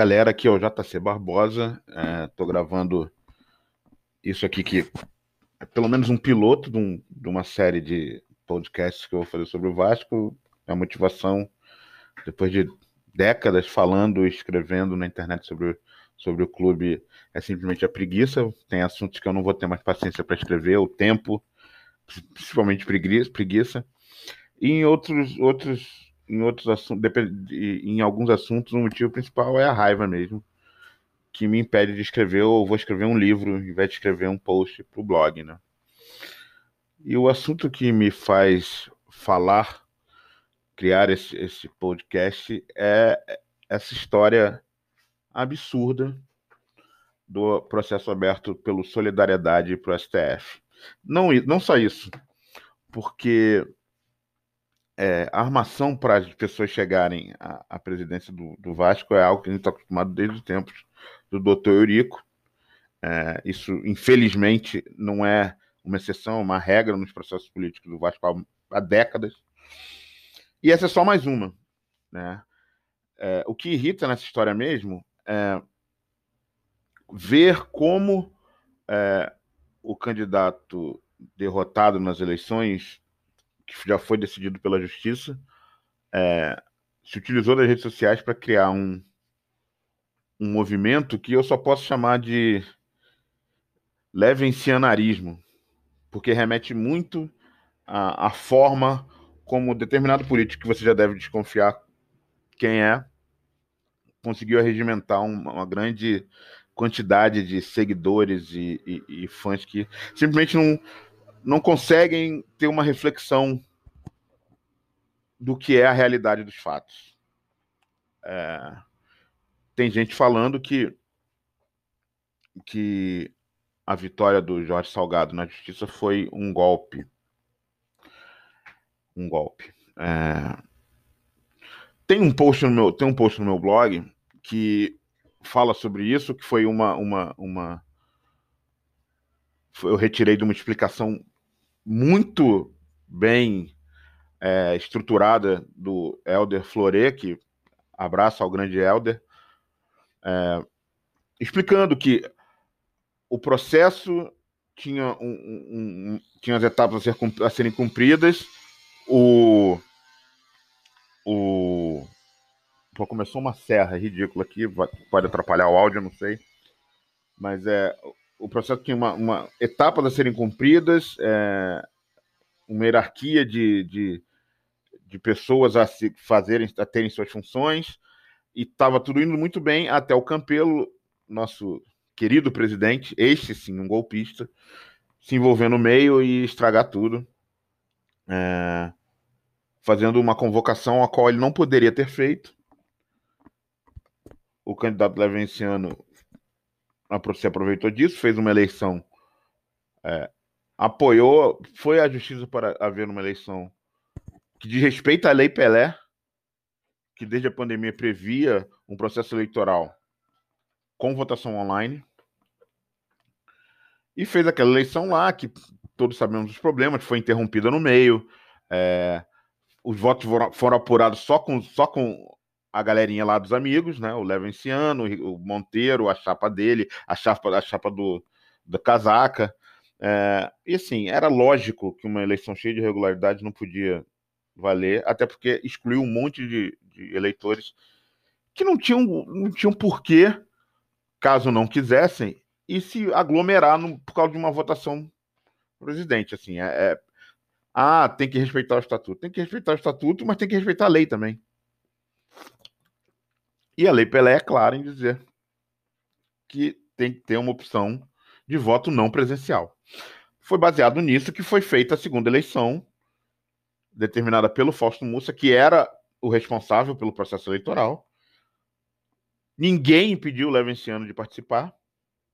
Galera, aqui é o JC Barbosa. Estou é, gravando isso aqui que é pelo menos um piloto de, um, de, uma série de podcasts que eu vou fazer sobre o Vasco. A motivação, depois de décadas falando e escrevendo na internet sobre, sobre o clube, é simplesmente a preguiça. Tem assuntos que eu não vou ter mais paciência para escrever, o tempo, principalmente preguiça. preguiça. E em outros, outros em outros assuntos, em alguns assuntos, o motivo principal é a raiva mesmo, que me impede de escrever, ou vou escrever um livro, em vez de escrever um post para o blog, né? E o assunto que me faz falar, criar esse, esse podcast, é essa história absurda do processo aberto pelo Solidariedade para o STF. Não, não só isso, porque é, armação para as pessoas chegarem à, à presidência do, do, Vasco é algo que a gente está acostumado desde os tempos do doutor Eurico. É, isso, infelizmente, não é uma exceção, é uma regra nos processos políticos do Vasco há, há décadas. E essa é só mais uma. Né? É, o que irrita nessa história mesmo é ver como é, o candidato derrotado nas eleições que já foi decidido pela justiça, é, se utilizou das redes sociais para criar um, um movimento que eu só posso chamar de levencianarismo, porque remete muito à, à forma como determinado político que você já deve desconfiar quem é conseguiu arregimentar uma, uma grande quantidade de seguidores e, e, e, fãs que simplesmente não, não conseguem ter uma reflexão do que é a realidade dos fatos. É, tem gente falando que, que a vitória do Jorge Salgado na justiça foi um golpe. Um golpe. É, tem um post no meu, tem um post no meu blog que fala sobre isso, que foi uma, uma, uma eu retirei de uma explicação muito bem é, estruturada do Elder Flore, que abraça ao grande Elder, é, explicando que o processo tinha, um, um, um, tinha as etapas a, ser, a, serem cumpridas, o. o Pô, começou uma serra ridícula aqui, pode atrapalhar o áudio, não sei. Mas é, o processo tinha uma, uma etapas a serem cumpridas, é, uma hierarquia de, de, de, pessoas a se fazerem, a terem suas funções, e estava tudo indo muito bem até o Campelo, nosso querido presidente, este sim, um golpista, se envolver no meio e estragar tudo, é, fazendo uma convocação a qual ele não poderia ter feito. O candidato Levenciano se aproveitou disso, fez uma eleição, é, apoiou, foi à justiça para haver uma eleição que diz respeito à Lei Pelé, que desde a pandemia previa um processo eleitoral com votação online, e fez aquela eleição lá, que todos sabemos dos problemas, foi interrompida no meio, é, os votos foram, foram apurados só com, só com a galerinha lá dos amigos, né? O Levenciano, o Monteiro, a chapa dele, a chapa, a chapa do, da casaca. É, e assim, era lógico que uma eleição cheia de irregularidade não podia valer, até porque excluiu um monte de, de eleitores que não tinham, não tinham porquê, caso não quisessem, e se aglomerar no, por causa de uma votação presidente. Assim, é, é, ah, tem que respeitar o estatuto. Tem que respeitar o estatuto, mas tem que respeitar a lei também. E a Lei Pelé é clara em dizer que tem que ter uma opção de voto não presencial. Foi baseado nisso que foi feita a segunda eleição, determinada pelo Fausto Mussa, que era o responsável pelo processo eleitoral. Ninguém impediu o Levenciano de participar.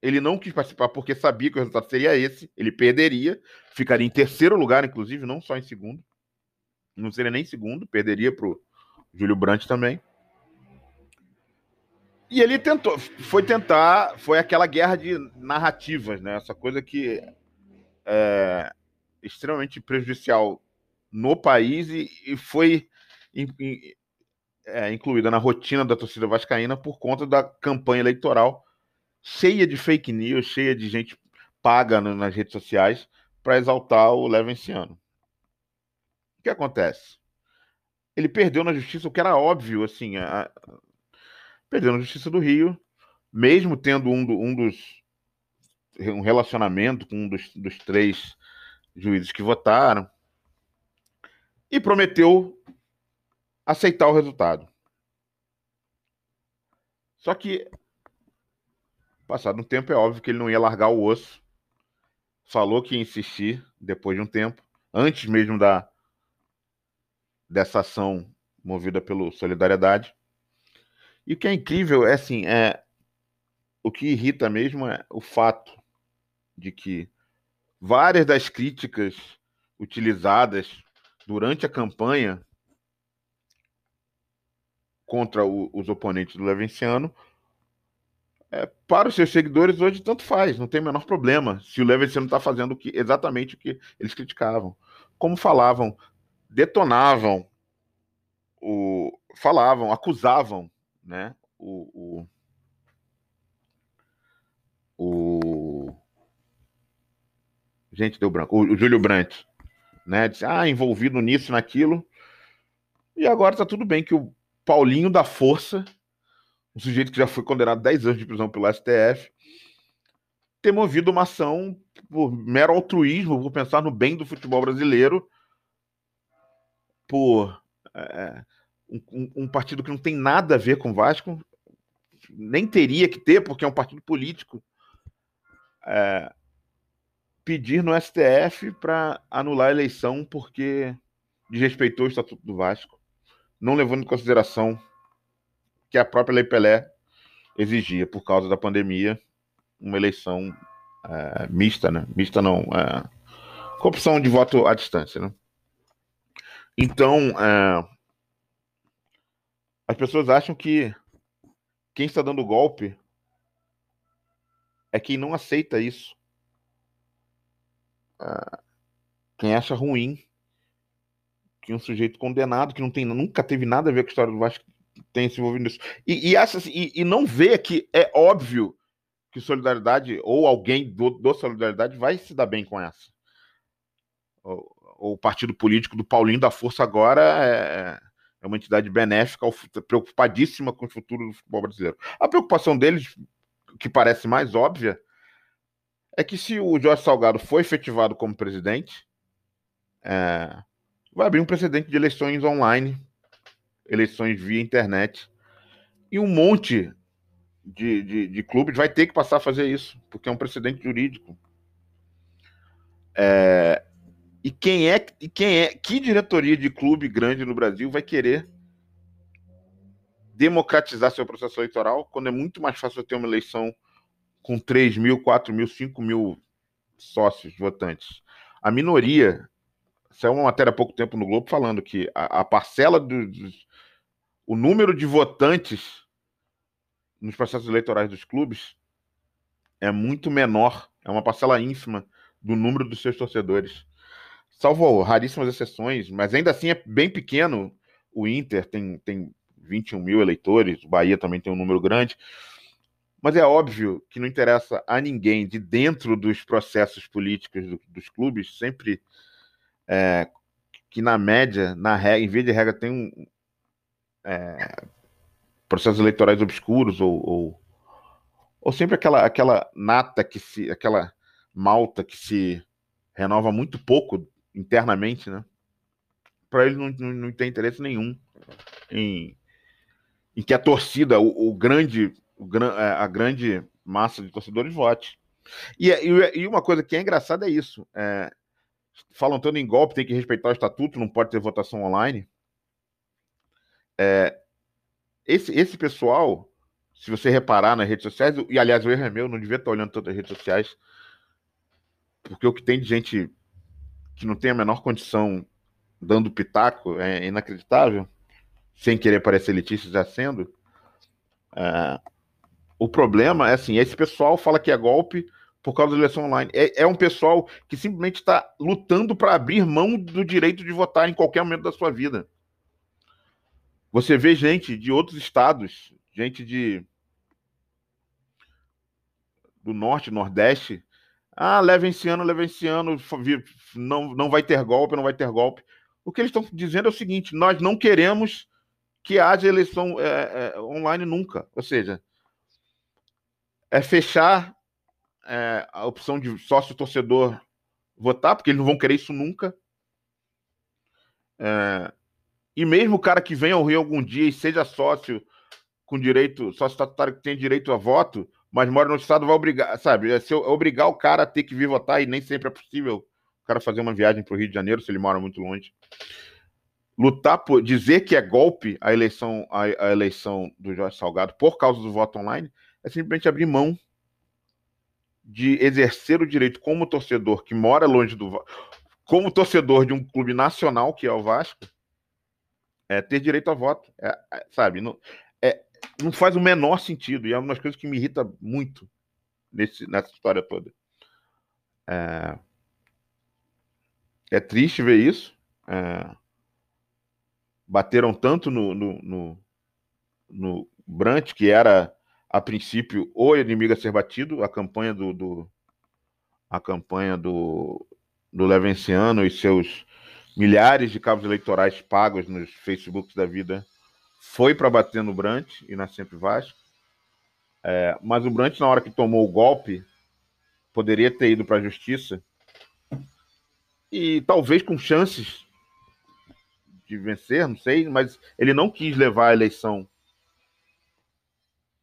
Ele não quis participar porque sabia que o resultado seria esse. Ele perderia, ficaria em terceiro lugar, inclusive, não só em segundo. Não seria nem segundo, perderia para o Júlio Brandt também. E ele tentou, foi tentar, foi aquela guerra de narrativas, né? Essa coisa que é extremamente prejudicial no país e, e foi é, incluída na rotina da torcida vascaína por conta da campanha eleitoral cheia de fake news, cheia de gente paga no, nas redes sociais para exaltar o Levenciano. O que acontece? Ele perdeu na justiça o que era óbvio, assim, a, perdeu na justiça do Rio, mesmo tendo um, do, um dos um relacionamento com um dos, dos três juízes que votaram e prometeu aceitar o resultado. Só que, passado um tempo, é óbvio que ele não ia largar o osso. Falou que ia insistir depois de um tempo, antes mesmo da dessa ação movida pelo Solidariedade. E o que é incrível é assim, é o que irrita mesmo é o fato de que várias das críticas utilizadas durante a campanha contra o, os oponentes do Levenciano, é, para os seus seguidores hoje tanto faz, não tem o menor problema se o Levenciano está fazendo o que, exatamente o que eles criticavam. Como falavam, detonavam, o, falavam, acusavam né, o, o, o gente deu branco, o, o Júlio Brandt, né, disse, ah, envolvido nisso, naquilo, e agora está tudo bem que o Paulinho da Força, um sujeito que já foi condenado a 10 anos de prisão pelo STF, ter movido uma ação por mero altruísmo, por pensar no bem do futebol brasileiro, por é, um, um, partido que não tem nada a ver com o Vasco, nem teria que ter, porque é um partido político, é, pedir no STF para anular a eleição porque desrespeitou o Estatuto do Vasco não levando em consideração que a própria Lei Pelé exigia, por causa da pandemia, uma eleição é, mista, né? Mista não, é, com opção de voto à distância, né? Então, é, as pessoas acham que quem está dando golpe é quem não aceita isso. É, quem acha ruim que um sujeito condenado, que não tem, nunca teve nada a ver com a história do Vasco, tem se envolvido nisso. E, e, essa, e, e não vê que é óbvio que Solidariedade, ou alguém do, do Solidariedade, vai se dar bem com essa. O, o partido político do Paulinho da Força agora é, é uma entidade benéfica, preocupadíssima com o futuro do futebol brasileiro. A preocupação deles, que parece mais óbvia, é que se o Jorge Salgado for efetivado como presidente, é, vai abrir um precedente de eleições online, eleições via internet. E um monte de, de, de clubes vai ter que passar a fazer isso, porque é um precedente jurídico. É, e quem é, e quem é, que diretoria de clube grande no Brasil vai querer democratizar seu processo eleitoral quando é muito mais fácil ter uma eleição com 3 mil, 4 mil, 5 mil sócios votantes? A minoria Saiu uma matéria há pouco tempo no Globo falando que a, a parcela do, do, o número de votantes nos processos eleitorais dos clubes é muito menor, é uma parcela ínfima do número dos seus torcedores. Salvo raríssimas exceções, mas ainda assim é bem pequeno. O Inter tem, tem 21 mil eleitores, o Bahia também tem um número grande. Mas é óbvio que não interessa a ninguém de dentro dos processos políticos do, dos clubes sempre é, que na média, na regra, em vez de regra, tem um, é, processos eleitorais obscuros ou, ou, ou, sempre aquela, aquela nata que se, aquela malta que se renova muito pouco internamente, né? Para ele não, não, não, tem interesse nenhum em, em que a torcida, o, o grande, o, é, a grande massa de torcedores vote. E, e, e, uma coisa que é engraçada é isso. É, falam tanto em golpe, tem que respeitar o estatuto, não pode ter votação online. É, esse, esse pessoal, se você reparar nas redes sociais, e aliás, o erro é meu, não devia estar olhando tantas redes sociais, porque o que tem de gente que não tem a menor condição dando pitaco é inacreditável, sem querer parecer elitista já sendo. É, o problema é assim, esse pessoal fala que é golpe, por causa da eleição online. É, é um pessoal que simplesmente está lutando para abrir mão do direito de votar em qualquer momento da sua vida. Você vê gente de outros estados, gente de do norte, nordeste. Ah, leva esse ano, leva esse ano, não, não vai ter golpe, não vai ter golpe. O que eles estão dizendo é o seguinte: nós não queremos que haja eleição é, é, online nunca. Ou seja, é fechar é, a opção de sócio-torcedor votar, porque eles não vão querer isso nunca. É, e mesmo o cara que venha ao Rio algum dia e seja sócio com direito, sócio estatutário que tem direito a voto, mas mora no estado, vai obrigar, sabe? É se obrigar o cara a ter que vir votar e nem sempre é possível o cara fazer uma viagem para o Rio de Janeiro se ele mora muito longe. Lutar por dizer que é golpe a eleição, a, a eleição do Jorge Salgado por causa do voto online é simplesmente abrir mão de exercer o direito como torcedor que mora longe do como torcedor de um clube nacional que é o Vasco é ter direito a voto é, é, sabe não, é, não faz o menor sentido. E é uma das coisas que me irrita muito nesse, nessa história toda. É, é triste ver isso. É, bateram tanto no, no, no, no Brant, que era a princípio o inimigo a ser batido, a campanha do, do a campanha do, do Levenciano e seus milhares de cabos eleitorais pagos nos Facebooks da vida foi para bater no Brant e na Sempre Vasco. É, mas o Brant, na hora que tomou o golpe, poderia ter ido para a justiça e talvez com chances de vencer, não sei, mas ele não quis levar a eleição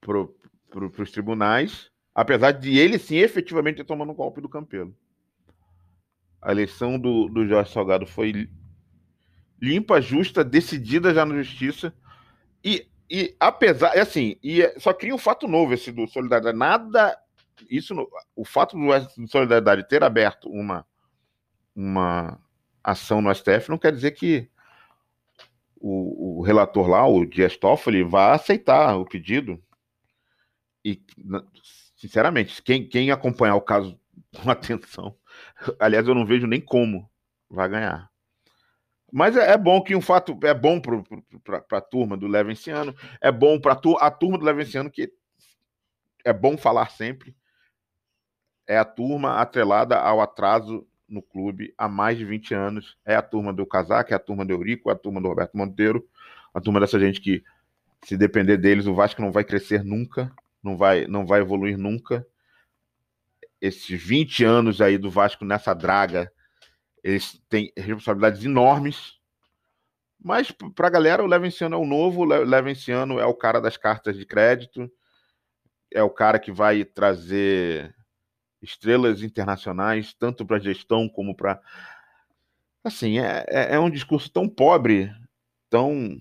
para pro, os tribunais, apesar de ele sim efetivamente ter tomado o golpe do Campelo. A eleição do, do Jorge Salgado foi limpa, justa, decidida já na justiça. E, e apesar, é assim, e é, só cria um fato novo esse do Solidariedade. Nada, isso, o fato do Solidariedade ter aberto uma, uma ação no STF não quer dizer que o, o relator lá, o Dias Toffoli, vá aceitar o pedido. E, sinceramente, quem, quem acompanhar o caso com atenção, aliás, eu não vejo nem como vai ganhar. Mas é, é, bom que um fato é bom para a turma do Levenciano, é bom para a turma do Levenciano, que é bom falar sempre. É a turma atrelada ao atraso no clube há mais de 20 anos. É a turma do Casaco, é a turma do Eurico, é a turma do Roberto Monteiro, a turma dessa gente que, se depender deles, o Vasco não vai crescer nunca, não vai, não vai evoluir nunca. Esses 20 anos aí do Vasco nessa draga eles têm responsabilidades enormes. Mas para a galera, o Levenciano é o novo, o Levenciano é o cara das cartas de crédito, é o cara que vai trazer estrelas internacionais, tanto para gestão como para. Assim, é, é, é um discurso tão pobre, tão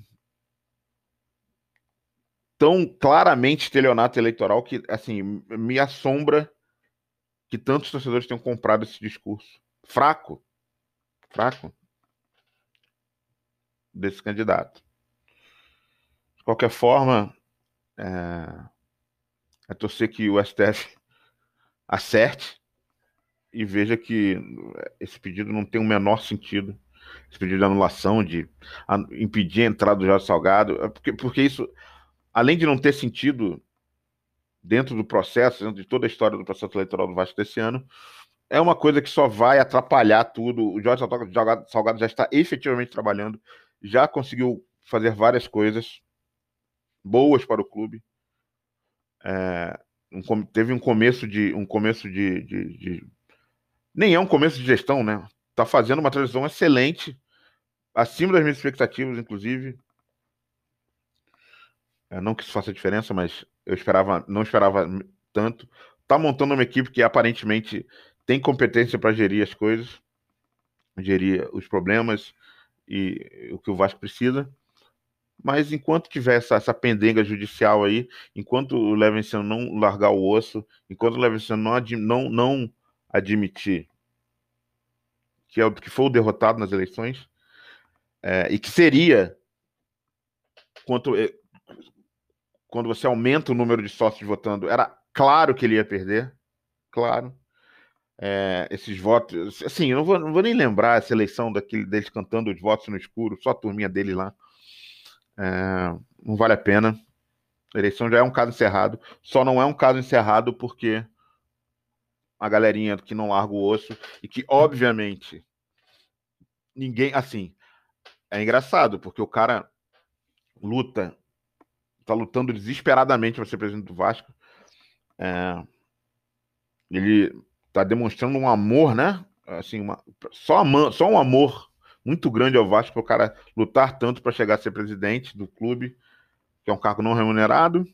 tão claramente estelionato eleitoral que, assim, me assombra que tantos torcedores tenham comprado esse discurso. Fraco fraco desse candidato. De qualquer forma, é, é torcer que o STF acerte e veja que esse pedido não tem o menor sentido. Esse pedido de anulação, de impedir a entrada do Jorge Salgado, é porque, porque isso, além de não ter sentido dentro do processo, dentro de toda a história do processo eleitoral do Vasco desse ano, é uma coisa que só vai atrapalhar tudo. O Jorge Salgado já está efetivamente trabalhando, já conseguiu fazer várias coisas boas para o clube. É, um, teve um começo de um começo de, de, de, nem é um começo de gestão, né? Tá fazendo uma transição excelente, acima das minhas expectativas, inclusive. É, não que isso faça diferença, mas eu esperava, não esperava tanto. Tá montando uma equipe que aparentemente tem competência para gerir as coisas, gerir os problemas e o que o Vasco precisa. Mas enquanto tiver essa, essa pendenga judicial aí, enquanto o Levenciano não largar o osso, enquanto o Levenciano não, não, não admitir que, é o, que foi o derrotado nas eleições, é, e que seria quanto, é, quando você aumenta o número de sócios votando, era claro que ele ia perder, claro é, esses votos. Assim, eu não vou, não vou, nem lembrar essa eleição daquele, deles cantando os votos no escuro, só a turminha dele lá. É, não vale a pena. A eleição já é um caso encerrado. Só não é um caso encerrado porque a galerinha que não larga o osso e que, obviamente, ninguém. Assim, é engraçado, porque o cara luta, tá lutando desesperadamente para ser presidente do Vasco. É, ele tá demonstrando um amor, né? Assim, uma, só, só um amor muito grande ao Vasco para o cara lutar tanto para chegar a ser presidente do clube, que é um cargo não remunerado,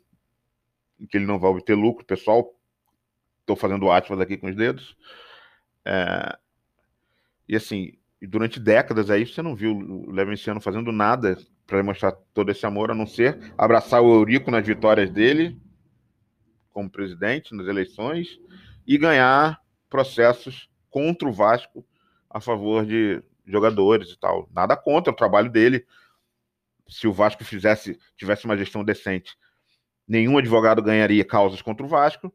que ele não vai obter lucro, pessoal. Estou fazendo aspas aqui com os dedos. É, e assim, durante décadas aí você não viu o Levenciano fazendo nada para demonstrar todo esse amor, a não ser abraçar o Eurico nas vitórias dele como presidente nas eleições e ganhar processos contra o Vasco a favor de jogadores e tal. Nada contra o trabalho dele. Se o Vasco fizesse, tivesse uma gestão decente, nenhum advogado ganharia causas contra o Vasco.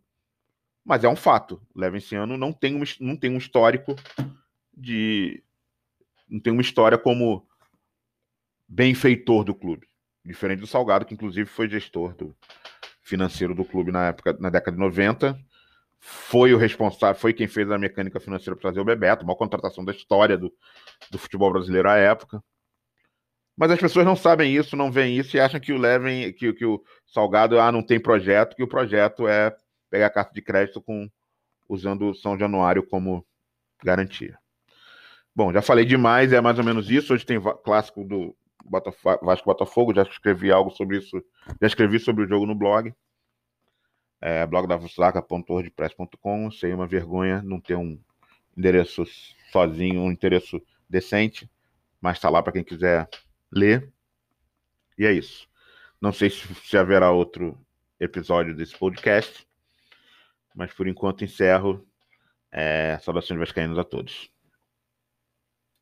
Mas é um fato. O Levenciano não tem um, não tem um histórico de. Não tem uma história como benfeitor do clube. Diferente do Salgado, que inclusive foi gestor do financeiro do clube na época, na década de 90 foi o responsável, foi quem fez a mecânica financeira para trazer o Bebeto, uma contratação da história do, do futebol brasileiro à época. Mas as pessoas não sabem isso, não veem isso e acham que o Levin, que, que o Salgado ah, não tem projeto, que o projeto é pegar a carta de crédito com usando São Januário como garantia. Bom, já falei demais, é mais ou menos isso. Hoje tem clássico do Vasco Botafogo, já escrevi algo sobre isso, já escrevi sobre o jogo no blog é, blog da vasaca.wordpress.com. Sei uma vergonha não ter um endereço sozinho, um endereço decente, mas está lá para quem quiser ler. E é isso. Não sei se, se haverá outro episódio desse podcast, mas por enquanto encerro. É, saudações vascaínas a todos.